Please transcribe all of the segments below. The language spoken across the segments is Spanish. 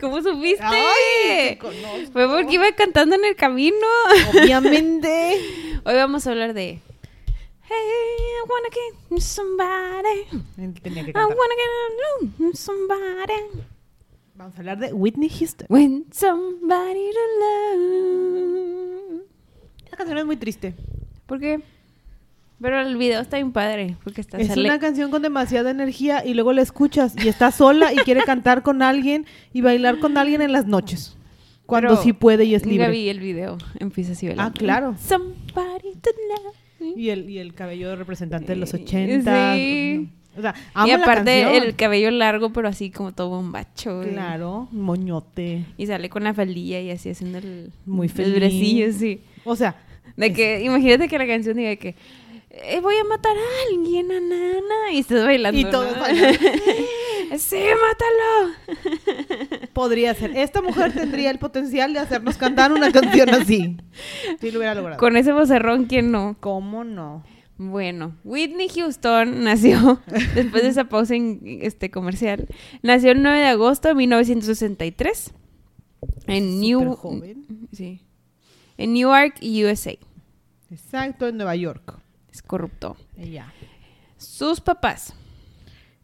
¿Cómo supiste? Ay, te. Fue porque iba cantando en el camino. Obviamente. Hoy vamos a hablar de... Hey, I wanna get somebody. Tenía que I wanna get somebody. Vamos a hablar de Whitney Houston. When somebody to love. Esta canción es muy triste. ¿Por qué? Pero el video está bien padre. Porque está Es sale- una canción con demasiada energía y luego la escuchas y está sola y quiere cantar con alguien y bailar con alguien en las noches. Cuando Pero sí puede y es libre. Gaby, el video empieza así. Ah, claro. Somebody to love. Y el, y el cabello representante de los Sí. 80. Sí. O sea, amo y la aparte canción. el cabello largo, pero así como todo bombacho. güey. Claro, moñote. Y sale con la faldilla y así haciendo el, Muy el feliz. bracillo, sí. O sea, De que, imagínate que la canción diga que eh, voy a matar a alguien, a nana, y estás bailando. y todos ¿no? sí, mátalo. Podría ser. Esta mujer tendría el potencial de hacernos cantar una canción así. Sí, lo hubiera logrado. Con ese vocerrón, ¿quién no? ¿Cómo no? Bueno, Whitney Houston nació, después de esa pausa en- este, comercial, nació el 9 de agosto de 1963 en New... Joven. Sí. En Newark, USA. Exacto, en Nueva York. Es corrupto. Ella. Sus papás.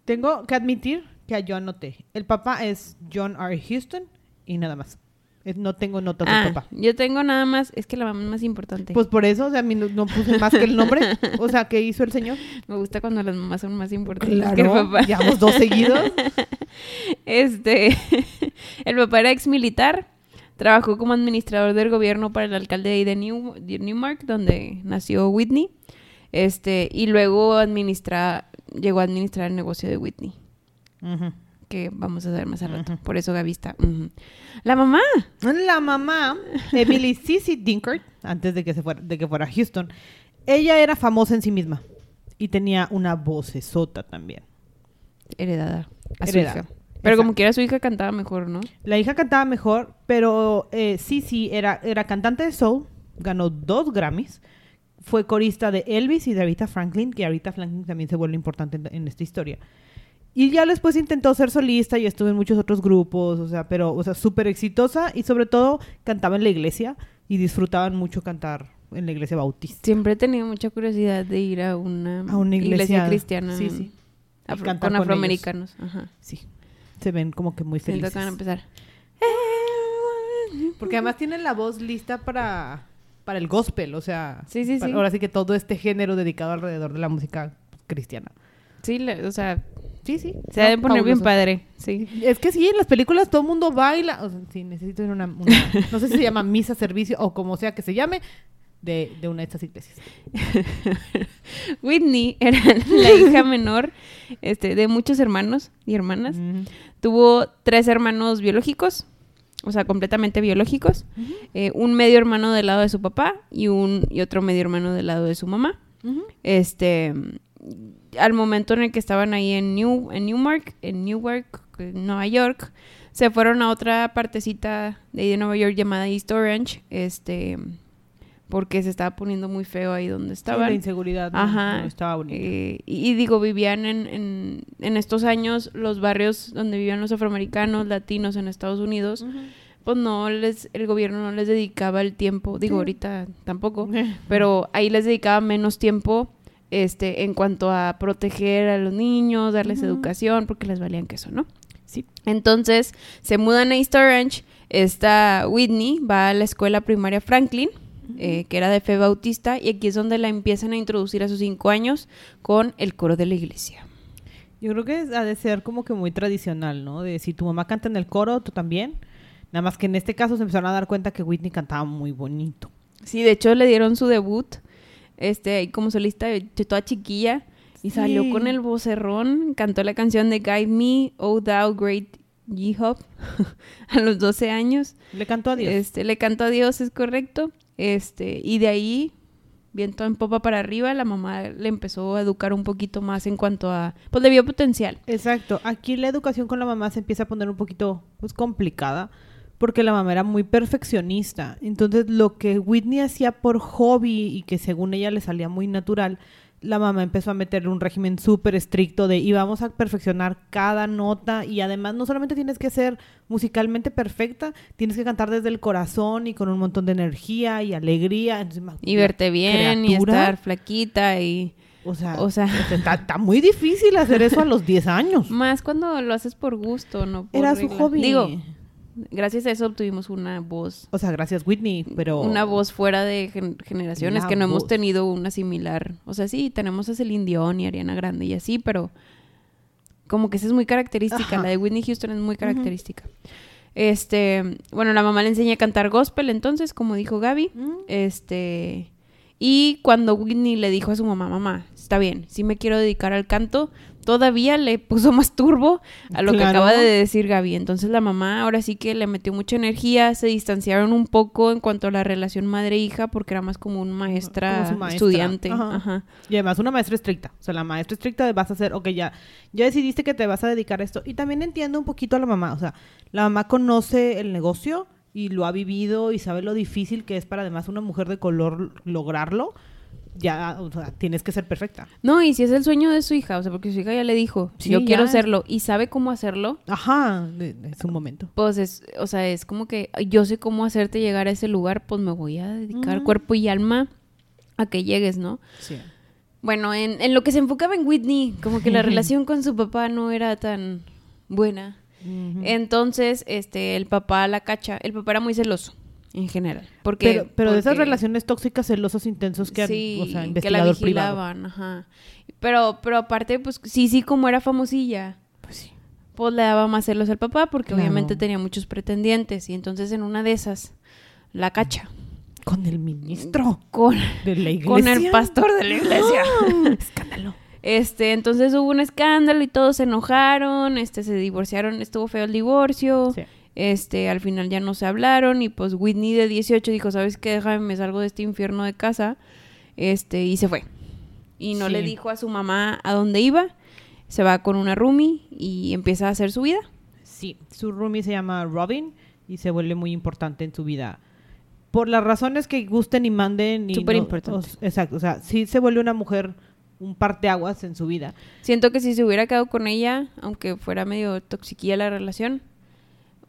Tengo que admitir que yo anoté. El papá es John R. Houston y nada más. Eh, No tengo notas Ah, del papá. yo tengo nada más, es que la mamá es más importante. Pues por eso, o sea, a mí no, no puse más que el nombre. O sea, ¿qué hizo el señor? Me gusta cuando las mamás son más importantes que el papá. llevamos dos seguidos. Este, el papá era ex militar, trabajó como administrador del gobierno para el alcalde de, New, de Newmark, donde nació Whitney, este, y luego administra, llegó a administrar el negocio de Whitney, que vamos a ver más al rato. Por eso Gaby está. La mamá. La mamá, Emily Cici Dinkert, antes de que, se fuera, de que fuera a Houston, ella era famosa en sí misma y tenía una vocesota también. Heredada a su Heredada. hija. Pero como quiera su hija cantaba mejor, ¿no? La hija cantaba mejor, pero eh, Cici era, era cantante de soul, ganó dos Grammys, fue corista de Elvis y de Aretha Franklin, que Aretha Franklin también se vuelve importante en, en esta historia. Y ya después intentó ser solista y estuvo en muchos otros grupos, o sea, pero, o sea, súper exitosa y sobre todo cantaba en la iglesia y disfrutaban mucho cantar en la iglesia bautista. Siempre he tenido mucha curiosidad de ir a una, A una iglesia, cristiana. sí, sí. Afro- con con afroamericanos. Ajá. Sí, se ven como que muy felices. van a empezar. Porque además tienen la voz lista para, para el gospel, o sea, Sí, sí, para- sí. ahora sí que todo este género dedicado alrededor de la música cristiana. Sí, le- o sea, Sí, sí. se ha de No, poner bien padre. Sí. Es que sí, en las películas todo el mundo baila. O sea, sí, necesito ir a una, una- no sé si se llama misa, servicio o como sea que se llame, de, de una de estas iglesias. Whitney era la hija menor este, de muchos hermanos y hermanas. Tuvo tres hermanos biológicos, o sea, completamente biológicos. Eh, un medio hermano del lado de su papá y, un, y otro medio hermano del lado de su mamá. Este, al momento en el que estaban ahí en New, en Newmark, en Newark, en Nueva York, se fueron a otra partecita de ahí de Nueva York llamada East Orange, este, porque se estaba poniendo muy feo ahí donde Sí, estaban. la inseguridad no, Ajá. no estaba. Eh, y, y digo, vivían en, en, en estos años los barrios donde vivían los afroamericanos, latinos en Estados Unidos, pues no les, el gobierno no les dedicaba el tiempo, digo, Sí. ahorita tampoco, pero ahí les dedicaba menos tiempo este en cuanto a proteger a los niños, darles educación, porque les valían queso, ¿no? Sí. Entonces, se mudan a East Orange, esta Whitney va a la escuela primaria Franklin, eh, que era de fe bautista, y aquí es donde la empiezan a introducir a sus cinco años con el coro de la iglesia. Yo creo que ha de ser como que muy tradicional, ¿no? De si tu mamá canta en el coro, tú también. Nada más que en este caso se empezaron a dar cuenta que Whitney cantaba muy bonito. Sí, de hecho le dieron su debut, este, como solista, de toda chiquilla, y salió con el vocerrón, cantó la canción de Guide Me, Oh Thou Great J-Hop, a los 12 años. Le cantó a Dios. Este, le cantó a Dios, es correcto. Este, y de ahí, viento en popa para arriba, la mamá le empezó a educar un poquito más en cuanto a, pues le vio potencial. Exacto. Aquí la educación con la mamá se empieza a poner un poquito pues, complicada porque la mamá era muy perfeccionista. Entonces, lo que Whitney hacía por hobby y que según ella le salía muy natural, la mamá empezó a meter un régimen súper estricto de y vamos a perfeccionar cada nota y además no solamente tienes que ser musicalmente perfecta, tienes que cantar desde el corazón y con un montón de energía y alegría. Entonces, Y verte bien y estar flaquita y... O sea, o sea- está, está muy difícil hacer eso a los 10 años. Más cuando lo haces por gusto, no por Era su regla. hobby. Digo, gracias a eso obtuvimos una voz, O sea, gracias Whitney, pero... una voz fuera de gen- generaciones que no hemos tenido una similar. O sea, sí, tenemos a Celine Dion y Ariana Grande y así, pero como que esa es muy característica. Ajá. La de Whitney Houston es muy característica. Este, bueno, la mamá le enseña a cantar gospel entonces, como dijo Gaby. Mm. Este, y cuando Whitney le dijo a su mamá, mamá, está bien, sí me quiero dedicar al canto, todavía le puso más turbo a lo que acaba de decir Gaby. Entonces la mamá ahora sí que le metió mucha energía, se distanciaron un poco en cuanto a la relación madre-hija porque era más como un maestra, Como su maestra. estudiante. Ajá. Ajá. Y además una maestra estricta. O sea, la maestra estricta vas a hacer, ok, ya, ya decidiste que te vas a dedicar a esto. Y también entiendo un poquito a la mamá. O sea, la mamá conoce el negocio y lo ha vivido y sabe lo difícil que es para además una mujer de color lograrlo. Ya, o sea, tienes que ser perfecta. No, y si es el sueño de su hija, o sea, porque su hija ya le dijo, Sí, yo quiero hacerlo y sabe cómo hacerlo, Ajá, es un momento. pues es, o sea, es como que yo sé cómo hacerte llegar a ese lugar, pues me voy a dedicar Ujú. cuerpo y alma a que llegues, ¿no? Sí. Bueno, en, en lo que se enfocaba en Whitney, como que la relación con su papá no era tan buena. Entonces, este, el papá la cacha. El papá era muy celoso, en general. Porque, pero, pero de esas relaciones tóxicas, celosos, intensos que han, sí, o sea, que la privado. vigilaban, ajá. Pero, pero aparte, pues, sí, sí, como era famosilla, Pues sí. pues le daba más celos al papá, porque Claro. obviamente tenía muchos pretendientes. Y entonces en una de esas, la cacha. Con el ministro Con, de la iglesia. con el pastor de la iglesia. Escándalo. Este, entonces hubo un escándalo y todos se enojaron, este, se divorciaron, estuvo feo el divorcio, Sí. este, al final ya no se hablaron y pues Whitney de 18 dijo, ¿sabes qué? Déjame, me salgo de este infierno de casa, este, y se fue. Y no Sí. le dijo a su mamá a dónde iba, se va con una roomie y empieza a hacer su vida. Sí, su roomie se llama Robin y se vuelve muy importante en su vida. Por las razones que gusten y manden. y Súper no- importante. o- exacto, o sea, sí se vuelve una mujer, un parteaguas en su vida. Siento que si se hubiera quedado con ella, aunque fuera medio toxiquilla la relación,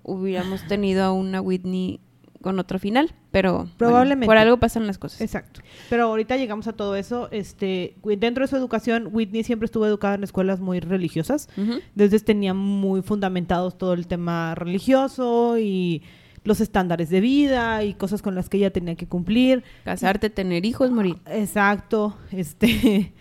hubiéramos tenido a una Whitney con otro final, pero bueno, Probablemente. por algo pasan las cosas. Exacto. Pero ahorita llegamos a todo eso. Este, dentro de su educación, Whitney siempre estuvo educada en escuelas muy religiosas. Ujú. Entonces tenía muy fundamentados todo el tema religioso y los estándares de vida y cosas con las que ella tenía que cumplir. Casarte, tener hijos, morir. Exacto. Este,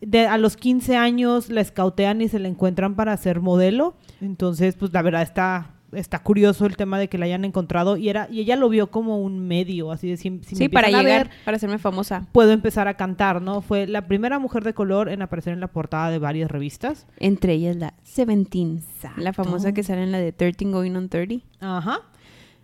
de, a los 15 años la escautean y se la encuentran para ser modelo. Entonces, pues la verdad está, está curioso el tema de que la hayan encontrado y era y ella lo vio como un medio, así de si, si me sí, para llegar, ver, para hacerme famosa. puedo empezar a cantar, ¿no? Fue la primera mujer de color en aparecer en la portada de varias revistas. Entre ellas la Seventeen, la Exacto. famosa que sale en la de 13 Going on 30. Ajá.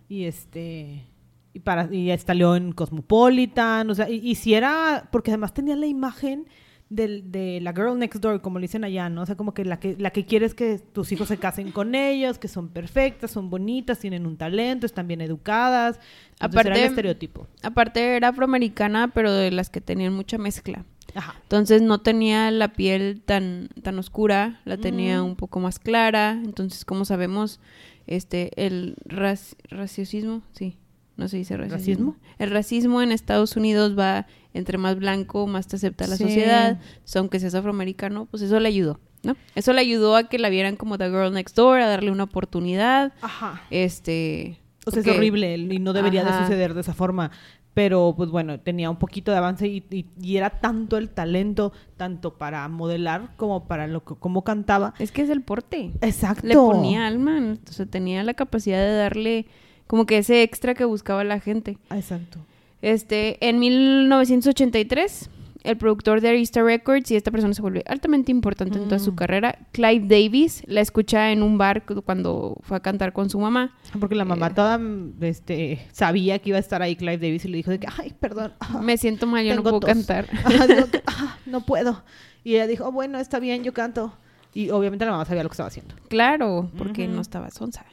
Y este y para y salió en Cosmopolitan, o sea, y, y si era porque además tenía la imagen del- de la girl next door, como le dicen allá, ¿no? O sea, como que la que la que quieres que tus hijos se casen con ellos, que son perfectas, son bonitas, tienen un talento, están bien educadas. Entonces, Aparte- era el estereotipo. Aparte era afroamericana, pero de las que tenían mucha mezcla. Ajá. Entonces no tenía la piel tan, tan oscura, la tenía Mm. un poco más clara. Entonces, como sabemos, este, el raci- racismo, sí, no se dice racismo. ¿Racismo? El racismo en Estados Unidos va entre más blanco, más te acepta la Sí. sociedad. Entonces, aunque seas afroamericano, pues eso le ayudó, ¿no? Eso le ayudó a que la vieran como The Girl Next Door, a darle una oportunidad. Ajá. Este. O sea, es horrible y no debería de suceder de esa forma. Pero, pues bueno, tenía un poquito de avance y, y- y era tanto el talento, tanto para modelar como para lo que, cómo cantaba. Es que es el porte. Exacto. Le ponía alma, o sea, tenía la capacidad de darle como que ese extra que buscaba la gente. Exacto. Este, en 1983, el productor de Arista Records, y esta persona se vuelve altamente importante en toda su Mm. carrera. Clive Davis la escucha en un bar cu- cuando fue a cantar con su mamá. Porque la mamá Eh. toda este, sabía que iba a estar ahí Clive Davis y le dijo de que, ay, perdón. ah, Me siento mal, yo no puedo tos". cantar. "Ah, no puedo. Y ella dijo, "Oh, bueno, está bien, yo canto. Y obviamente la mamá sabía lo que estaba haciendo. Claro, porque no estaba sonsa.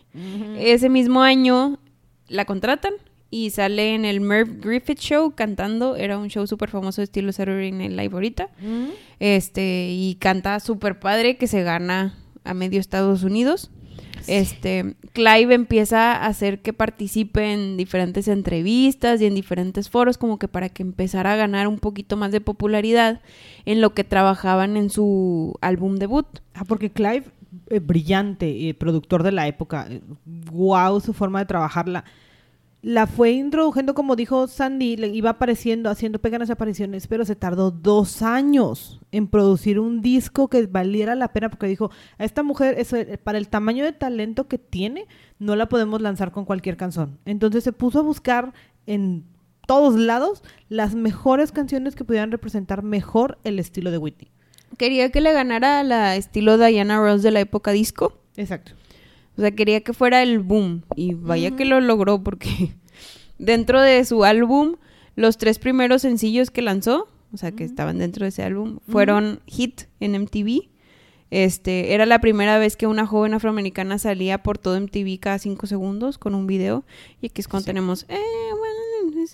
Ese mismo año la contratan y sale en el Merv Griffith Show cantando. Era un show súper famoso de estilo Saturday Night Live ahorita. Este, y canta súper padre que se gana a medio Estados Unidos. Este, Clive empieza a hacer que participe en diferentes entrevistas y en diferentes foros, como que para que empezara a ganar un poquito más de popularidad en lo que trabajaban en su álbum debut. Ah, porque Clive, eh, brillante, eh, productor de la época, wow su forma de trabajarla. La fue introduciendo, como dijo Sandy, le iba apareciendo, haciendo pequeñas apariciones, pero se tardó dos años en producir un disco que valiera la pena, porque dijo, a esta mujer, eso, eh, para el tamaño de talento que tiene, no la podemos lanzar con cualquier canción. Entonces se puso a buscar en todos lados las mejores canciones que pudieran representar mejor el estilo de Whitney. Quería que le ganara la estilo Diana Ross de la época disco. Exacto. O sea, quería que fuera el boom. Y vaya que lo logró porque dentro de su álbum, los tres primeros sencillos que lanzó, o sea, que estaban dentro de ese álbum, fueron hit en MTV. Este, era la primera vez que una joven afroamericana salía por todo MTV cada cinco segundos con un video. Y aquí es cuando Sí. tenemos... Eh, bueno,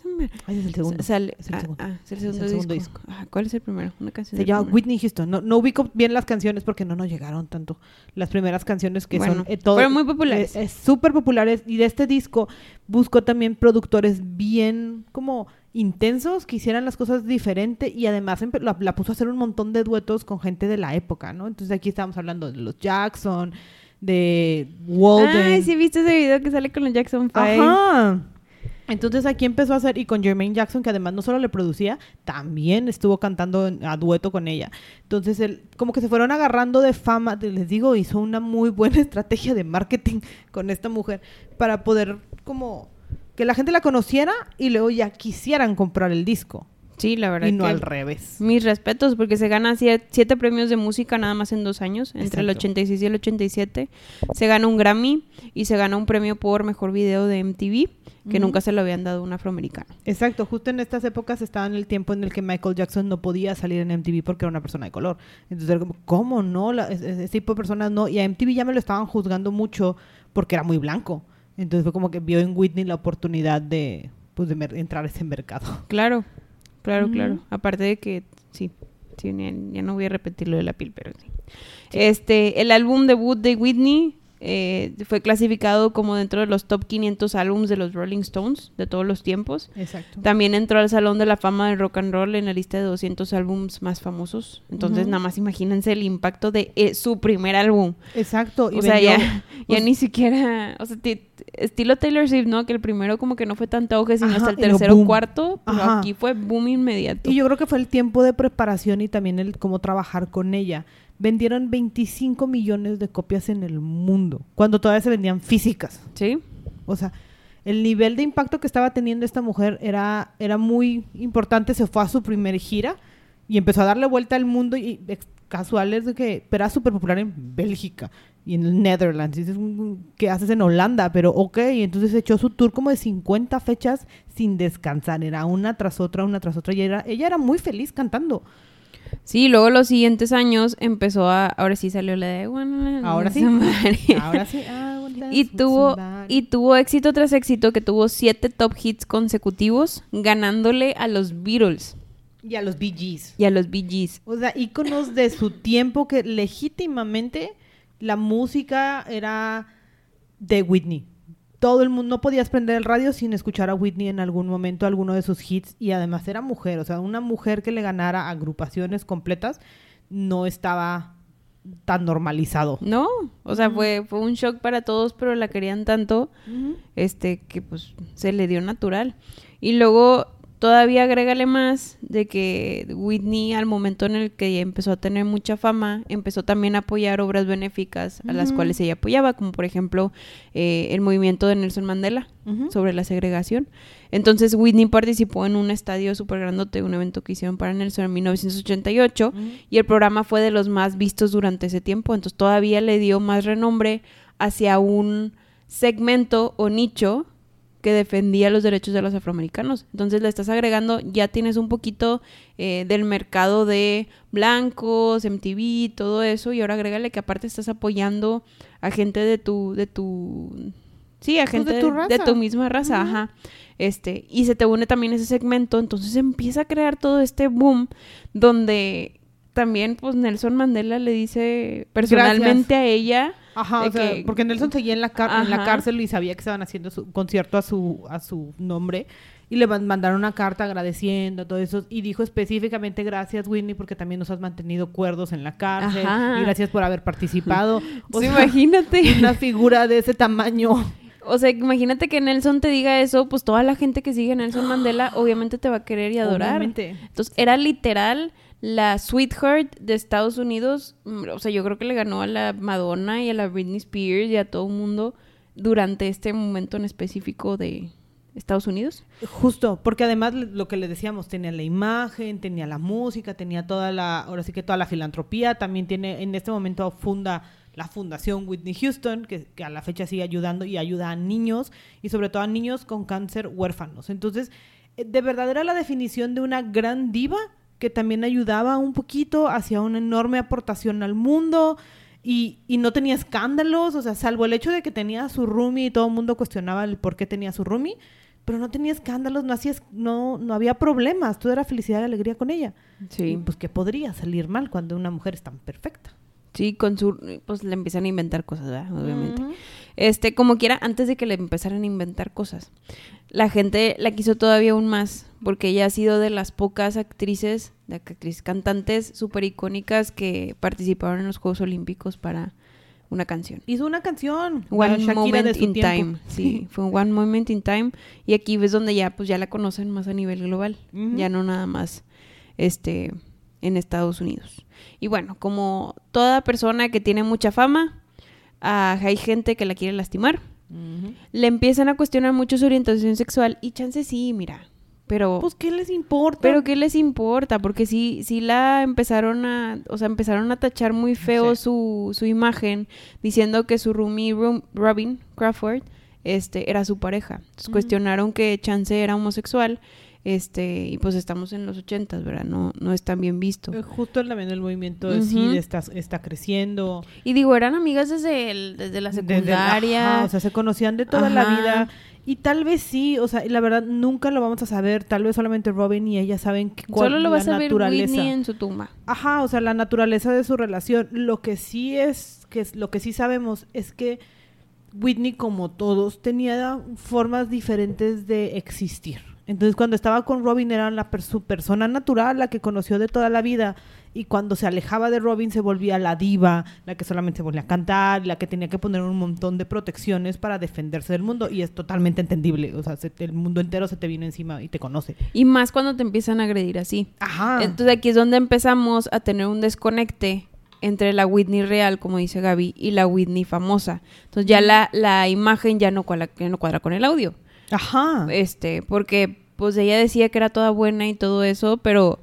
un- Ay, es el segundo. Sale- Es el ah, segundo. ah, es el Es el segundo, disco. Ah, ¿Cuál es el primero? Una canción. Se llama primero. Whitney Houston. No, no ubico bien las canciones porque no nos llegaron tanto. Las primeras canciones que Bueno, son eh, todo- fueron muy populares. eh, eh, súper populares. Y de este disco buscó también productores bien como intensos que hicieran las cosas diferente y además la, la puso a hacer un montón de duetos con gente de la época, ¿no? Entonces aquí estamos hablando de los Jackson, de Walden. Ay, sí, viste ese video que sale con los Jackson 5. Ajá. Entonces aquí empezó a hacer, y con Jermaine Jackson, que además no solo le producía, también estuvo cantando a dueto con ella. Entonces, él, como que se fueron agarrando de fama, les digo, hizo una muy buena estrategia de marketing con esta mujer para poder como que la gente la conociera y luego ya quisieran comprar el disco. Sí, la verdad. Y no que al revés. Mis respetos, porque se gana sie- siete premios de música nada más en dos años, entre el Exacto. 86 y el 87. Se gana un Grammy y se gana un premio por mejor video de MTV, que Ujú. nunca se lo habían dado a un afroamericano. Exacto, justo en estas épocas estaba en el tiempo en el que Michael Jackson no podía salir en MTV porque era una persona de color. Entonces ¿cómo no? La- es- es- ese tipo de personas no. Y a MTV ya me lo estaban juzgando mucho porque era muy blanco. Entonces fue como que vio en Whitney la oportunidad de, pues, de entrar a ese mercado. Claro, claro, claro. Aparte de que, sí, sí, ya, ya no voy a repetir lo de la piel, pero sí. Este, el álbum debut de Whitney eh, fue clasificado como dentro de los top 500 álbums de los Rolling Stones de todos los tiempos. Exacto. También entró al Salón de la Fama del Rock and Roll en la lista de 200 álbums más famosos. Entonces, nada más imagínense el impacto de eh, su primer álbum. Exacto. Y o sea, vendió- ya, ya pues- ni siquiera, o sea, ti- estilo Taylor Swift, ¿no? Que el primero como que no fue tanto auge, sino Ajá, hasta el tercero o cuarto, pero Ajá. aquí fue boom inmediato. Y yo creo que fue el tiempo de preparación y también el cómo trabajar con ella. Vendieron 25 millones de copias en el mundo, cuando todavía se vendían físicas. ¿Sí? O sea, el nivel de impacto que estaba teniendo esta mujer era, era muy importante. Se fue a su primer gira y empezó a darle vuelta al mundo y casuales de que era súper popular en Bélgica y en el Netherlands. Dices, "Mm, ¿qué haces en Holanda? Pero ok, y entonces echó su tour como de 50 fechas sin descansar. Era una tras otra, una tras otra. Y era, ella era muy feliz cantando. Sí, luego los siguientes años empezó a, ahora sí salió la de Wanna Ahora sí. Ahora sí. ah, well, dance y tuvo y tuvo éxito tras éxito que tuvo siete top hits consecutivos ganándole a los Beatles Y a los Bee Gees. y a los Bee Gees. O sea, íconos de su tiempo que legítimamente la música era de Whitney. Todo el mundo, no podías prender el radio sin escuchar a Whitney en algún momento, alguno de sus hits, y además era mujer, o sea, una mujer que le ganara agrupaciones completas no estaba tan normalizado. No, o sea, fue, fue un shock para todos, pero la querían tanto, este, que pues se le dio natural. Y luego todavía agrégale más de que Whitney al momento en el que empezó a tener mucha fama, empezó también a apoyar obras benéficas a las cuales ella apoyaba, como por ejemplo eh, el movimiento de Nelson Mandela sobre la segregación. Entonces Whitney participó en un estadio súper grandote, un evento que hicieron para Nelson en 1988 Ujú. y el programa fue de los más vistos durante ese tiempo, entonces todavía le dio más renombre hacia un segmento o nicho que defendía los derechos de los afroamericanos. Entonces le estás agregando, ya tienes un poquito eh, del mercado de blancos, MTV, todo eso, y ahora agrégale que aparte estás apoyando a gente de tu, de tu, sí, a Pues gente de de tu tu, raza. misma raza, ajá. Este, y se te une también ese segmento, entonces empieza a crear todo este boom donde también pues Nelson Mandela le dice personalmente a ella Ajá, o sea, que- porque Nelson seguía en la, car- en la cárcel y sabía que estaban haciendo su concierto a su, a su nombre. Y le man- mandaron una carta agradeciendo todo eso. Y dijo específicamente gracias, Whitney, porque también nos has mantenido cuerdos en la cárcel. Ajá. Y gracias por haber participado. O sea, imagínate. una figura de ese tamaño. O sea, imagínate que Nelson te diga eso, pues toda la gente que sigue a Nelson Mandela obviamente te va a querer y adorar. Obviamente. Entonces, era literal la sweetheart de Estados Unidos. Mm, O sea, yo creo que le ganó a la Madonna y a la Britney Spears y a todo el mundo durante este momento en específico de Estados Unidos. Justo, porque además lo que le decíamos, tenía la imagen, tenía la música, tenía toda la, ahora sí que toda la filantropía, también tiene, en este momento funda la fundación Whitney Houston, que, que a la fecha sigue ayudando y ayuda a niños, y sobre todo a niños con cáncer huérfanos. Entonces, eh, de verdad era la definición de una gran diva que también ayudaba un poquito hacia una enorme aportación al mundo. Y, y no tenía escándalos, o sea, salvo el hecho de que tenía su roomie y todo el mundo cuestionaba el por qué tenía su roomie, pero no tenía escándalos, no hacías, no, no había problemas, todo era felicidad y alegría con ella. Y Sí. pues que podría salir mal cuando una mujer es tan perfecta. Sí, con su pues le empiezan a inventar cosas, ¿verdad? Obviamente. Este, como quiera, antes de que le empezaran a inventar cosas. La gente la quiso todavía aún más, porque ella ha sido de las pocas actrices, de actrices cantantes súper icónicas que participaron en los Juegos Olímpicos para una canción. Hizo una canción, One Moment de in tiempo. Time. Sí, fue un One Moment in Time. Y aquí ves donde ya, pues ya la conocen más a nivel global. Ya no nada más este, en Estados Unidos. Y bueno, como toda persona que tiene mucha fama, ah, hay gente que la quiere lastimar. Le empiezan a cuestionar mucho su orientación sexual. Y chance sí, mira. Pero... Pues, ¿qué les importa? Pero ¿qué les importa? Porque sí, sí la empezaron a, o sea, empezaron a tachar muy feo Sí. su, su imagen, diciendo que su roomie Ro- Robin Crawford, este, era su pareja. Entonces cuestionaron que Chance era homosexual, este, y pues estamos en los ochentas, ¿verdad? No, no es tan bien visto. Eh, Justo también el movimiento de Ujú. sí, está, está creciendo. Y digo, eran amigas desde, el- desde la Desde- secundaria. ajá, o sea, se conocían de toda la vida. Y tal vez sí, o sea, y la verdad nunca lo vamos a saber. Tal vez solamente Robin y ella saben cuál Solo lo la vas a naturaleza. Whitney en su tumba. Ajá, o sea, la naturaleza de su relación. Lo que sí es, que es, lo que sí sabemos es que Whitney, como todos, tenía formas diferentes de existir. Entonces, cuando estaba con Robin era la per- su persona natural, la que conoció de toda la vida. Y cuando se alejaba de Robin se volvía la diva, la que solamente se volvía a cantar, la que tenía que poner un montón de protecciones para defenderse del mundo. Y es totalmente entendible. O sea, se- el mundo entero se te vino encima y te conoce. Y más cuando te empiezan a agredir así. Ajá. Entonces aquí es donde empezamos a tener un desconecte entre la Whitney real, como dice Gaby, y la Whitney famosa. Entonces ya la, la imagen ya no, cuadra, ya no cuadra con el audio. Ajá. Este, porque pues ella decía que era toda buena y todo eso, pero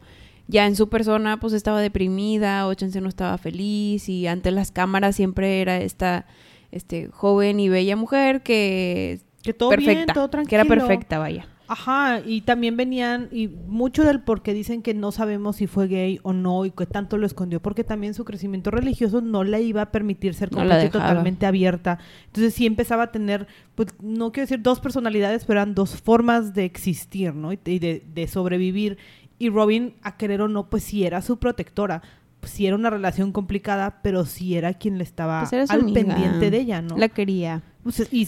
ya en su persona pues estaba deprimida, o chance no estaba feliz y ante las cámaras siempre era esta este joven y bella mujer que que todo perfecta, bien, todo que era perfecta, vaya. Ajá, y también venían, y mucho del por qué dicen que no sabemos si fue gay o no y que tanto lo escondió, porque también su crecimiento religioso no le iba a permitir ser No totalmente abierta. Entonces sí empezaba a tener, pues no quiero decir dos personalidades, pero eran dos formas de existir, ¿no? Y y de, de sobrevivir. Y Robin, a querer o no, pues sí era su protectora. Pues sí era una relación complicada, pero sí era quien le estaba Pues al amiga. pendiente de ella, ¿no? La quería. Pues, y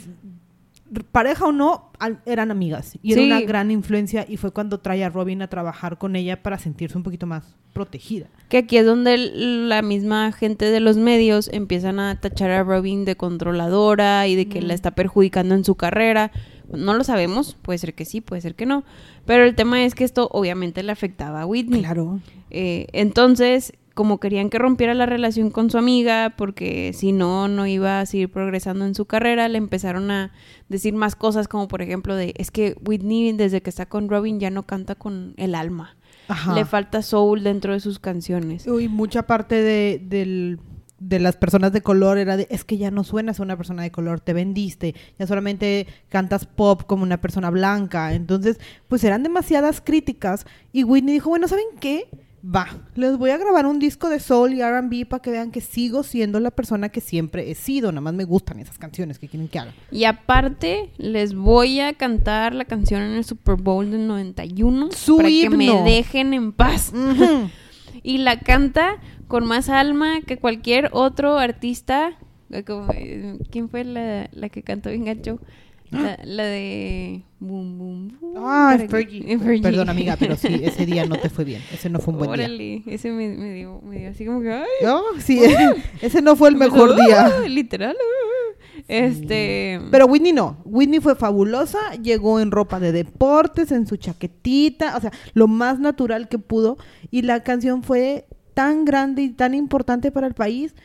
pareja o no, al- eran amigas. Y Sí. era una gran influencia y fue cuando trae a Robin a trabajar con ella para sentirse un poquito más protegida. Que aquí es donde la misma gente de los medios empiezan a tachar a Robin de controladora y de que Mm. la está perjudicando en su carrera, No lo sabemos, puede ser que sí, puede ser que no. Pero el tema es que esto obviamente le afectaba a Whitney. Claro. Eh, entonces, como querían que rompiera la relación con su amiga, porque si no, no iba a seguir progresando en su carrera, le empezaron a decir más cosas, como por ejemplo de, es que Whitney desde que está con Robin ya no canta con el alma. Ajá. Le falta soul dentro de sus canciones. Uy, mucha parte de, del- de las personas de color era de, es que ya no suenas a una persona de color, te vendiste, ya solamente cantas pop como una persona blanca. Entonces, pues eran demasiadas críticas y Whitney dijo, bueno, ¿saben qué? Va, les voy a grabar un disco de soul y R&B para que vean que sigo siendo la persona que siempre he sido. Nada más me gustan esas canciones que quieren que haga. Y aparte, les voy a cantar la canción en el Super Bowl del 91 Su para que me dejen en paz. Y la canta con más alma que cualquier otro artista. Eh, ¿Quién fue la, la que cantó bien gacho? La, la de... Boom, boom, boom. Ah, Fergie. Fergie. Perdón, amiga, pero sí, ese día no te fue bien. Ese no fue un buen día. Órale, ese me, me dio, me dio así como que... ¡Ay! No, sí, ese no fue el mejor día. ¡ah! Literal. ¡ah! Este... Pero Whitney no. Whitney fue fabulosa, llegó en ropa de deportes, en su chaquetita, o sea, lo más natural que pudo. Y la canción fue tan grande y tan importante para el país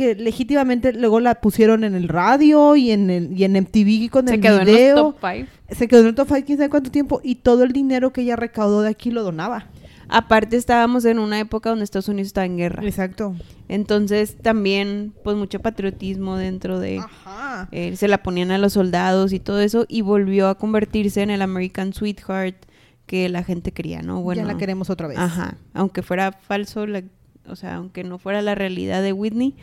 que legítimamente luego la pusieron en el radio y en el y en MTV con se el quedó en video. los top 5. Se quedó en el top 5 quién sabe cuánto tiempo y todo el dinero que ella recaudó de aquí lo donaba. Aparte estábamos en una época donde Estados Unidos estaba en guerra. Exacto. Entonces también pues mucho patriotismo dentro de... Ajá. eh, se la ponían a los soldados y todo eso y volvió a convertirse en el American Sweetheart que la gente quería, ¿no? Bueno, ya la queremos otra vez. Ajá, aunque fuera falso, la- o sea, aunque no fuera la realidad de Whitney,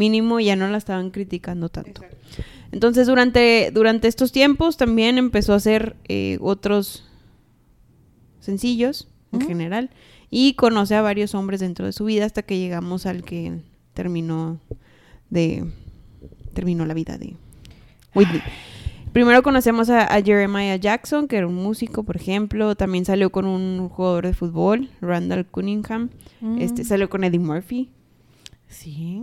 mínimo ya no la estaban criticando tanto. Entonces durante, durante estos tiempos también empezó a hacer eh, otros sencillos en general y conoce a varios hombres dentro de su vida hasta que llegamos al que terminó de terminó la vida de Whitney. Primero conocemos a, a Jeremiah Jackson, que era un músico, por ejemplo. También salió con un jugador de fútbol, Randall Cunningham. Este, Mm. salió con Eddie Murphy. Sí.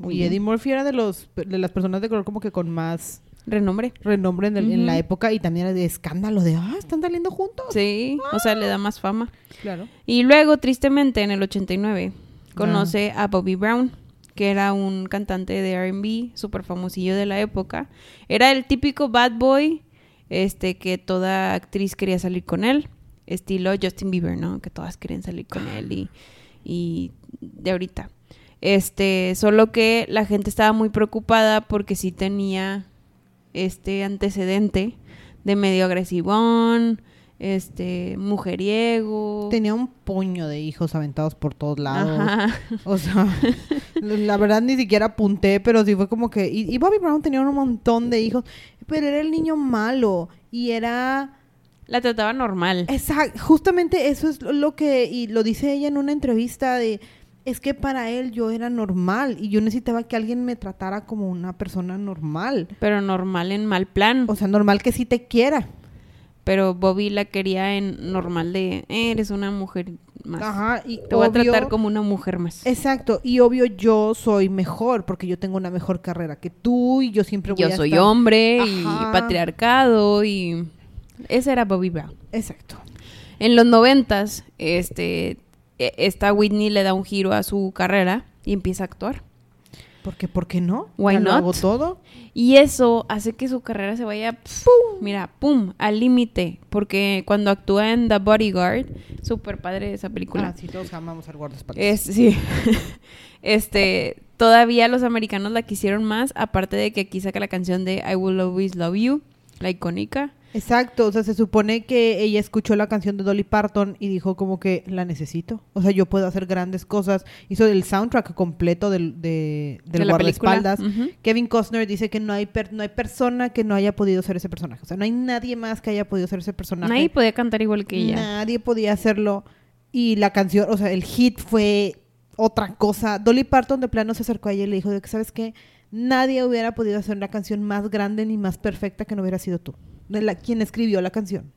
Muy y bien. Eddie Murphy era de los de las personas de color como que con más Renombre. renombre en, el- en la época y también era de escándalo de, ah, están saliendo juntos. Sí, o sea, le da más fama. Claro. Y luego, tristemente, en el 89, conoce a Bobby Brown, que era un cantante de R&B súper famosillo de la época. Era el típico bad boy, este, que toda actriz quería salir con él. Estilo Justin Bieber, ¿no? Que todas querían salir con él y, y de ahorita. Este, solo que la gente estaba muy preocupada porque sí tenía este antecedente de medio agresivón, este, mujeriego. Tenía un puño de hijos aventados por todos lados. Ajá. O sea, la verdad ni siquiera apunté, pero sí fue como que... Y, y Bobby Brown tenía un montón de hijos, pero era el niño malo y era... La trataba normal. Exacto, justamente eso es lo que, y lo dice ella en una entrevista de, es que para él yo era normal y yo necesitaba que alguien me tratara como una persona normal. Pero normal en mal plan. O sea, normal que sí te quiera. Pero Bobby la quería en normal de, "Eh, eres una mujer más. Ajá, y Te voy a tratar como una mujer más. Exacto, y obvio yo soy mejor porque yo tengo una mejor carrera que tú y yo siempre voy Yo a soy estar- hombre y patriarcado y... Ese era Bobby Brown. Exacto. En los noventas, este, esta Whitney le da un giro a su carrera y empieza a actuar. Porque, ¿por qué no? Why Ya lo not? hago todo. Y eso hace que su carrera se vaya, ¡pum! mira, pum, al límite. Porque cuando actúa en The Bodyguard, súper padre esa película. Ah, sí, todos amamos al guardaespaldas. Es, sí. este, todavía los americanos la quisieron más, aparte de que aquí saca la canción de I Will Always Love You, la icónica. Exacto, o sea, se supone que ella escuchó la canción de Dolly Parton y dijo como que la necesito. O sea, yo puedo hacer grandes cosas. Hizo el soundtrack completo del, de, del de la película. guardaespaldas. Kevin Costner dice que no hay, per- no hay persona que no haya podido ser ese personaje. O sea, no hay nadie más que haya podido ser ese personaje. Nadie podía cantar igual que ella. Nadie podía hacerlo. Y la canción, o sea, el hit fue otra cosa. Dolly Parton de plano se acercó a ella y le dijo de que, ¿sabes qué? Nadie hubiera podido hacer una canción más grande ni más perfecta que no hubiera sido tú. De la, quien escribió la canción.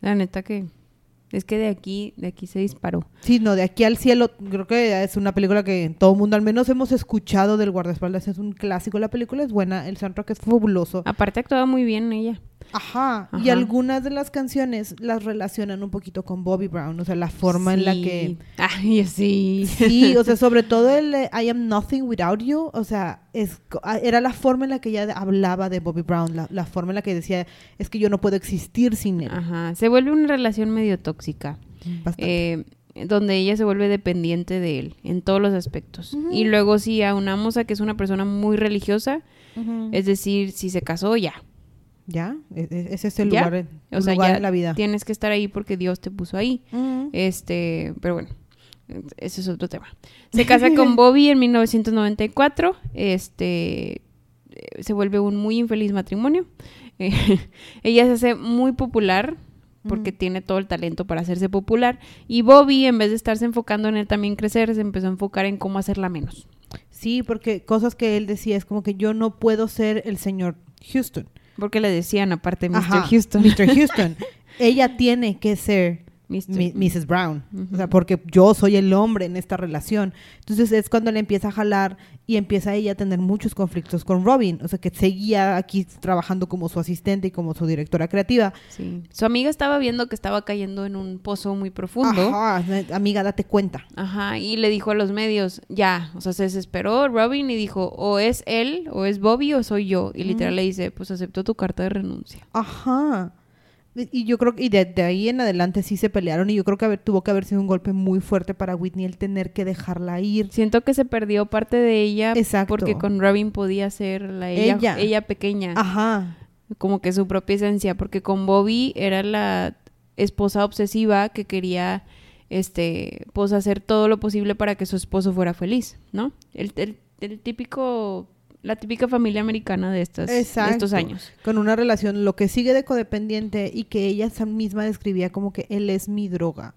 La neta que es que de aquí, de aquí se disparó. Sí, no, de aquí al cielo, creo que es una película que todo el mundo al menos hemos escuchado del guardaespaldas. Es un clásico, la película es buena, el soundtrack es fabuloso. Aparte actuaba muy bien ella. Ajá. Y algunas de las canciones las relacionan un poquito con Bobby Brown, o sea, la forma en la que... Ay, sí. Sí, o sea, sobre todo el I am nothing without you, o sea, es, ah, era la forma en la que ella hablaba de Bobby Brown, la, la forma en la que decía, es que yo no puedo existir sin él. Ajá. Se vuelve una relación medio tóxica. Bastante. eh, donde ella se vuelve dependiente de él en todos los aspectos. Y luego si aunamos a que es una persona muy religiosa, es decir, si se casó, ya. ¿Ya? E- e- Ese es el Ya. lugar, en- O sea, lugar ya en la vida. tienes que estar ahí porque Dios te puso ahí. Este, pero bueno, ese es otro tema. Se casa con Bobby en 1994. Este, eh, se vuelve un muy infeliz matrimonio. Eh, ella se hace muy popular porque tiene todo el talento para hacerse popular. Y Bobby, en vez de estarse enfocando en él también crecer, se empezó a enfocar en cómo hacerla menos. Sí, porque cosas que él decía es como que yo no puedo ser el señor Houston. Porque le decían, aparte, Mr. Ajá, Houston. Mr. Houston. Ella tiene que ser. Mi- Mrs. Brown. Ujú. O sea, porque yo soy el hombre en esta relación. Entonces es cuando le empieza a jalar y empieza ella a tener muchos conflictos con Robin. O sea, que seguía aquí trabajando como su asistente y como su directora creativa. Sí. Su amiga estaba viendo que estaba cayendo en un pozo muy profundo. Ajá, amiga, date cuenta. Ajá, y le dijo a los medios, ya, o sea, se desesperó Robin y dijo, o es él, o es Bobby, o soy yo. Y literal le dice, pues aceptó tu carta de renuncia. Ajá. Y yo creo que y de, de ahí en adelante sí se pelearon y yo creo que haber- tuvo que haber sido un golpe muy fuerte para Whitney el tener que dejarla ir. Siento que se perdió parte de ella Exacto. porque con Robin podía ser la ella, Ella. ella. pequeña, Ajá. como que su propia esencia, porque con Bobby era la esposa obsesiva que quería este pues hacer todo lo posible para que su esposo fuera feliz, ¿no? El, el- el típico la típica familia americana de estas de estos años. Con una relación, lo que sigue de codependiente y que ella misma describía como que él es mi droga.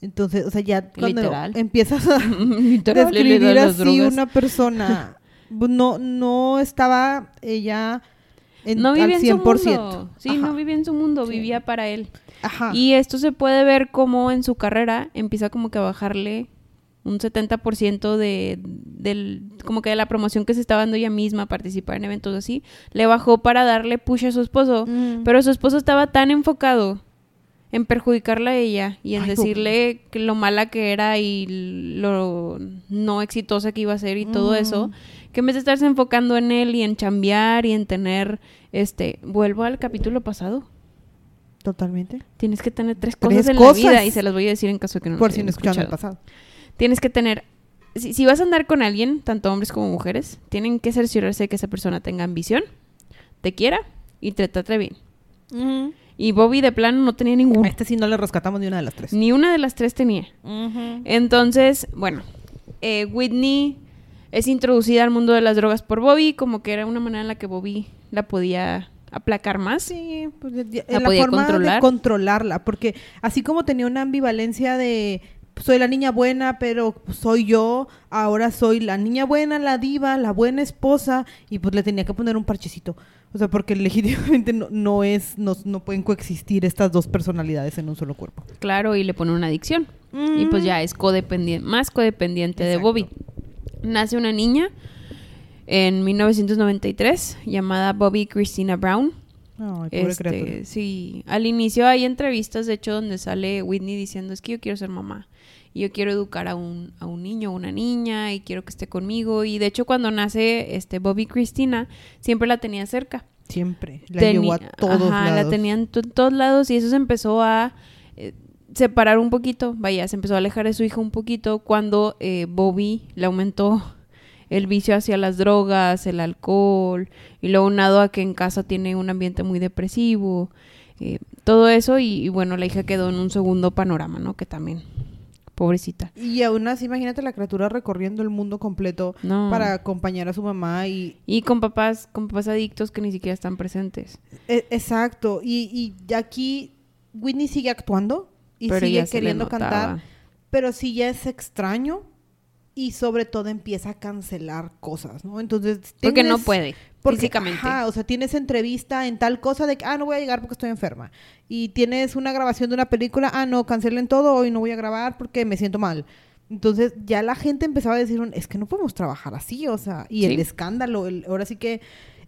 Entonces, o sea, ya cuando Literal. empiezas a Literal, describir así una persona, no, no estaba ella en, no al vivía en su 100%. mundo. Sí, Ajá. no vivía en su mundo, Sí. vivía para él. Ajá. Y esto se puede ver como en su carrera empieza como que a bajarle un 70% de, del, como que de la promoción que se estaba dando ella misma, participar en eventos así, le bajó para darle push a su esposo. Mm. Pero su esposo estaba tan enfocado en perjudicarla a ella y en Ay, decirle que lo mala que era y lo no exitosa que iba a ser y todo Mm. eso, que en vez de estarse enfocando en él y en chambear y en tener, este, vuelvo al capítulo pasado. Totalmente. Tienes que tener tres Tres cosas en cosas. la vida y se las voy a decir en caso de que no Por las si no escucharon el escuchado. pasado. Tienes que tener si, si vas a andar con alguien, tanto hombres como mujeres, tienen que cerciorarse de que esa persona tenga ambición, te quiera y te trate bien. Y Bobby de plano no tenía A ninguna. este sí no le rescatamos ni una de las tres. Ni una de las tres tenía. Entonces, bueno, eh, Whitney es introducida al mundo de las drogas por Bobby, como que era una manera en la que Bobby la podía aplacar más. Sí, pues ya- ya- ¿La la, podía forma controlar? de controlarla, porque así como tenía una ambivalencia de soy la niña buena, pero soy yo, ahora soy la niña buena, la diva, la buena esposa, y pues le tenía que poner un parchecito. O sea, porque legítimamente no, no es, no, no pueden coexistir estas dos personalidades en un solo cuerpo. Claro, y le pone una adicción. Y pues ya es codependiente, más codependiente de. Bobby. Nace una niña en 1993 llamada Bobby Christina Brown. Ay, pobre Este, sí, al inicio hay entrevistas, de hecho, donde sale Whitney diciendo, es que yo quiero ser mamá. Y yo quiero educar a un, a un niño o una niña y quiero que esté conmigo. Y de hecho, cuando nace este Bobby Christina, siempre la tenía cerca. Siempre. La Teni- llevó a todos Ajá, lados. la tenían en to- todos lados y eso se empezó a eh, separar un poquito, vaya, se empezó a alejar de su hija un poquito cuando eh, Bobby le aumentó el vicio hacia las drogas, el alcohol y luego unado a que en casa tiene un ambiente muy depresivo, eh, todo eso y, y bueno, la hija quedó en un segundo panorama, ¿no? Que también, pobrecita. Y aún así, imagínate la criatura recorriendo el mundo completo No. para acompañar a su mamá y Y con papás, con papás adictos que ni siquiera están presentes. E- exacto. Y, y aquí Whitney sigue actuando y pero sigue queriendo cantar, pero sí ya es extraño y sobre todo empieza a cancelar cosas, ¿no? Entonces, Porque no puede, porque, físicamente. ajá, o sea, tienes entrevista en tal cosa de que, ah, no voy a llegar porque estoy enferma. Y tienes una grabación de una película, ah, no, cancelen todo, hoy no voy a grabar porque me siento mal. Entonces ya la gente empezaba a decir, es que no podemos trabajar así, o sea, y Sí. el escándalo, el- ahora sí que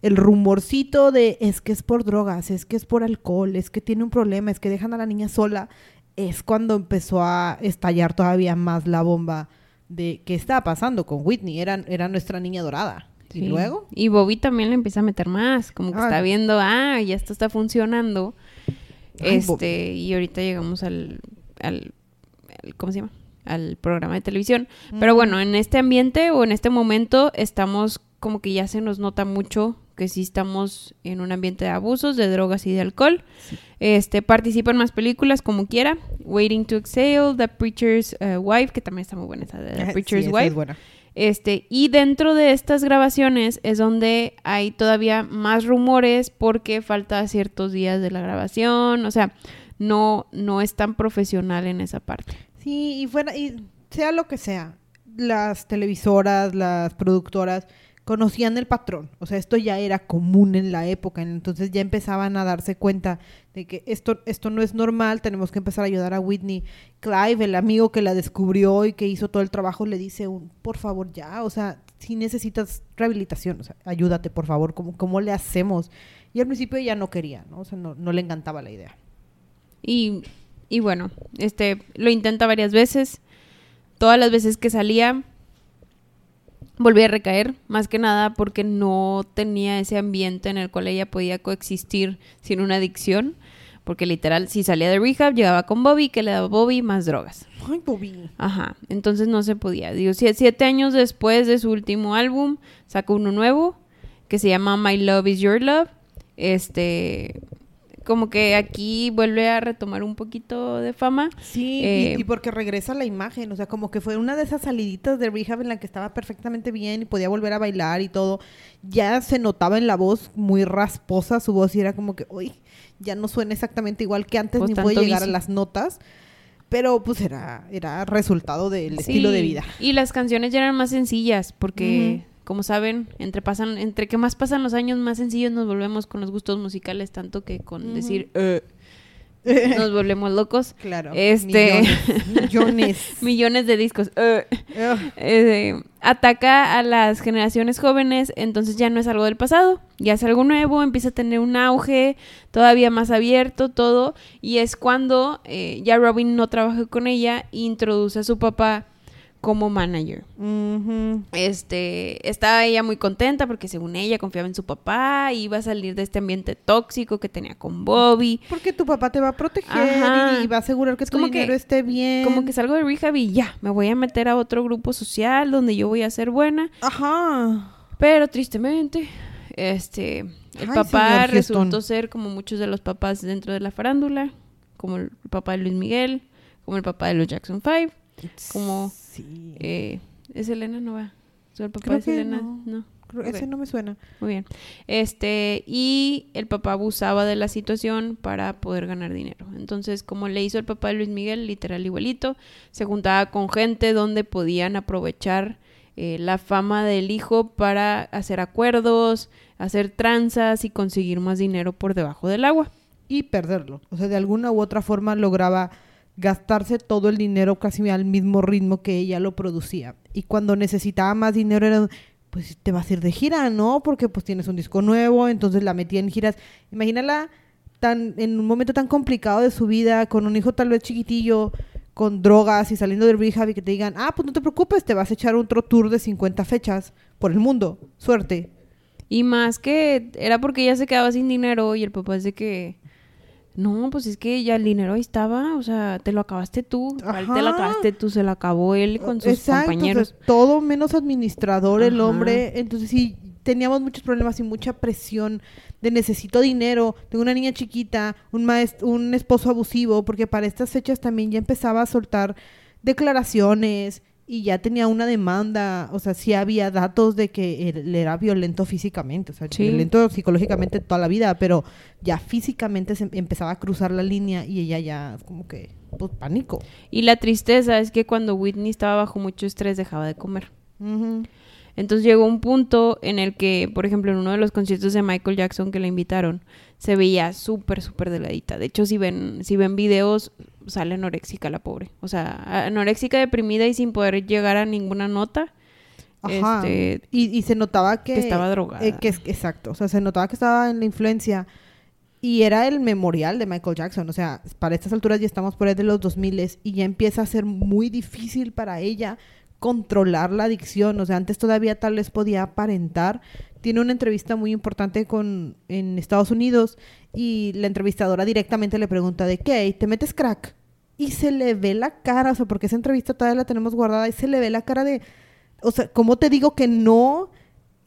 el rumorcito de es que es por drogas, es que es por alcohol, es que tiene un problema, es que dejan a la niña sola, es cuando empezó a estallar todavía más la bomba de qué estaba pasando con Whitney. Era, era nuestra niña dorada. Y Sí. luego, Y Bobby también le empieza a meter más, como que Ah. está viendo, ah, ya esto está funcionando. Ay, este, y ahorita llegamos al, al, al- ¿cómo se llama? Al programa de televisión. Pero Mm. bueno, en este ambiente o en este momento estamos como que ya se nos nota mucho que sí estamos en un ambiente de abusos, de drogas y de alcohol. Este, participa en más películas como quiera. Waiting to Exhale, The Preacher's uh, Wife, que también está muy buena esa de The sí, Preacher's esa Wife. es buena. Este, y dentro de estas grabaciones es donde hay todavía más rumores porque falta ciertos días de la grabación, o sea, no, no es tan profesional en esa parte. Sí, y fuera, y sea lo que sea, las televisoras, las productoras conocían el patrón. O sea, esto ya era común en la época, entonces ya empezaban a darse cuenta de que esto, esto no es normal, tenemos que empezar a ayudar a Whitney. Clive, el amigo que la descubrió y que hizo todo el trabajo, le dice, un, por favor, ya, o sea, si necesitas rehabilitación, o sea, ayúdate, por favor, ¿cómo, cómo le hacemos? Y al principio ella no quería, ¿no? O sea, no, no le encantaba la idea. Y, y bueno, este, lo intenta varias veces. Todas las veces que salía, volvía a recaer, más que nada porque no tenía ese ambiente en el cual ella podía coexistir sin una adicción. Porque literal, si salía de rehab, llegaba con Bobby, que le daba Bobby más drogas. Ay, Bobby. Ajá, entonces no se podía. Digo, sie- siete años después de su último álbum, sacó uno nuevo que se llama My Love Is Your Love. Este, como que aquí vuelve a retomar un poquito de fama. Sí, Eh, y, y porque regresa la imagen, o sea, como que fue una de esas saliditas de rehab en la que estaba perfectamente bien y podía volver a bailar y todo. Ya se notaba en la voz muy rasposa su voz y era como que, uy, ya no suena exactamente igual que antes Pues ni puede llegar a las notas. Pero pues era, era resultado del estilo de vida. Y las canciones ya eran más sencillas porque, como saben, entre pasan, entre que más pasan los años, más sencillos nos volvemos con los gustos musicales, tanto que con decir "Eh", nos volvemos locos. Claro. Este- Millones. millones. Millones de discos. "Eh". Eh, ataca a las generaciones jóvenes, entonces ya no es algo del pasado, ya es algo nuevo, empieza a tener un auge todavía más abierto, todo, y es cuando eh, ya Robin no trabaja con ella e introduce a su papá como manager. Este, estaba ella muy contenta porque según ella confiaba en su papá, iba a salir de este ambiente tóxico que tenía con Bobby. Porque tu papá te va a proteger Ajá. y, y va a asegurar que Es tu como que- dinero esté bien. Como que salgo de rehab y ya, me voy a meter a otro grupo social donde yo voy a ser buena. Ajá. Pero tristemente, este, el Ay, papá Houston. resultó ser como muchos de los papás dentro de la farándula, como el papá de Luis Miguel, como el papá de los Jackson Five, como Sí. eh, es Elena no va, ¿Soy el papá Creo de que Selena, no. no. Creo- Ok. Ese no me suena. Muy bien. Este, y el papá abusaba de la situación para poder ganar dinero. Entonces, como le hizo el papá de Luis Miguel, literal igualito, se juntaba con gente donde podían aprovechar eh, la fama del hijo para hacer acuerdos, hacer tranzas y conseguir más dinero por debajo del agua. y perderlo. O sea, de alguna u otra forma lograba gastarse todo el dinero casi al mismo ritmo que ella lo producía. Y cuando necesitaba más dinero era, pues te vas a ir de gira, ¿no? Porque pues tienes un disco nuevo, entonces la metía en giras. Imagínala tan, en un momento tan complicado de su vida, con un hijo tal vez chiquitillo, con drogas y saliendo del rehab y que te digan, ah, pues no te preocupes, te vas a echar otro tour de 50 fechas por el mundo. Suerte. Y más que era porque ella se quedaba sin dinero y el papá es de que no, pues es que ya el dinero ahí estaba, o sea, te lo acabaste tú, ¿cuál te lo Ajá. acabaste tú, se lo acabó él con sus Exacto, compañeros. o sea, todo menos administrador el Ajá. hombre. Entonces sí, teníamos muchos problemas y mucha presión de necesito dinero, tengo una niña chiquita, un maest- un esposo abusivo, porque para estas fechas también ya empezaba a soltar declaraciones y ya tenía una demanda, o sea, sí había datos de que él era violento físicamente, o sea, Sí. violento psicológicamente toda la vida, pero ya físicamente se em- empezaba a cruzar la línea y ella ya como que, pues, pánico. Y la tristeza es que cuando Whitney estaba bajo mucho estrés dejaba de comer. Entonces llegó un punto en el que, por ejemplo, en uno de los conciertos de Michael Jackson que la invitaron, se veía súper, súper deladita. De hecho, si ven, si ven videos, sale anoréxica la pobre. O sea, anoréxica, deprimida y sin poder llegar a ninguna nota. Ajá. Este, y, y se notaba que... que estaba drogada. eh, que exacto. O sea, se notaba que estaba en la influencia. Y era el memorial de Michael Jackson. O sea, para estas alturas ya estamos por ahí de los 2000 y ya empieza a ser muy difícil para ella controlar la adicción. O sea, antes todavía tal vez podía aparentar. Tiene una entrevista muy importante con en Estados Unidos y la entrevistadora directamente le pregunta de qué, ¿te metes crack? Y se le ve la cara, o sea, porque esa entrevista todavía la tenemos guardada y se le ve la cara de, o sea, ¿cómo te digo que no?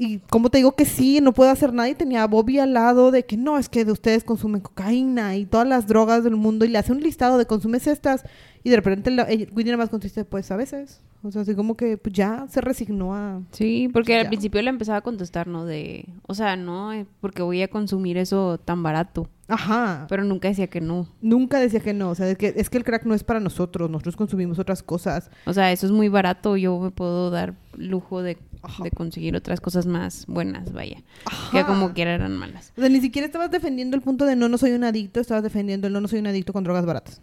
Y cómo te digo que sí, no puedo hacer nada. Y tenía a Bobby al lado de que no, es que de ustedes consumen cocaína y todas las drogas del mundo. Y le hace un listado de consumes estas. Y de repente Whitney nada más contesta, pues a veces. O sea, así como que pues, ya se resignó a... Sí, porque al Ya. principio le empezaba a contestar, ¿no? De, o sea, no, eh, porque voy a consumir eso tan barato. Ajá. Pero nunca decía que no. Nunca decía que no. O sea, es que, es que el crack no es para nosotros. Nosotros consumimos otras cosas. O sea, eso es muy barato. Yo me puedo dar lujo de, Ajá. de conseguir otras cosas más buenas, vaya. Ajá. Que como quiera eran malas. O sea, ni siquiera estabas defendiendo el punto de no, no soy un adicto. Estabas defendiendo el no, no soy un adicto con drogas baratas.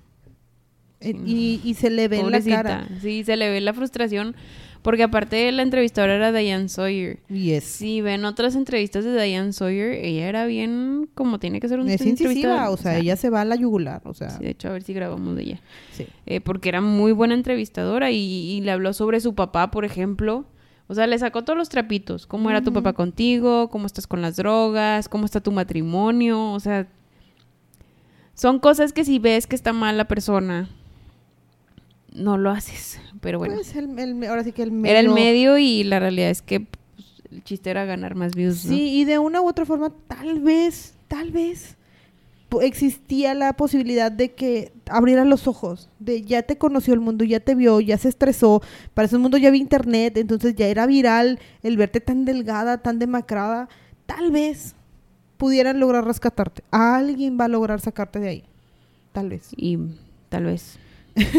Eh, Sí. Y, y se le ve en la cara. Sí, se le ve la frustración. Porque aparte la entrevistadora era Diane Sawyer. Y es... Si ven otras entrevistas de Diane Sawyer, ella era bien como tiene que ser una Es incisiva, o sea, ella se va a la yugular, o sea, sí, de hecho, a ver si grabamos de ella. sí. Eh, porque era muy buena entrevistadora y, y le habló sobre su papá, por ejemplo. O sea, le sacó todos los trapitos. ¿Cómo era tu papá contigo? ¿Cómo estás con las drogas? ¿Cómo está tu matrimonio? O sea, son cosas que si ves que está mal la persona, no lo haces. Pero bueno, Pues el, el- ahora sí que el medio... era el medio y la realidad es que pues, el chiste era ganar más views. ¿no? Sí, y de una u otra forma, tal vez, tal vez, existía la posibilidad de que abrieras los ojos, de ya te conoció el mundo, ya te vio, ya se estresó, para ese mundo ya había internet, entonces ya era viral el verte tan delgada, tan demacrada, tal vez pudieran lograr rescatarte. Alguien va a lograr sacarte de ahí, tal vez. y tal vez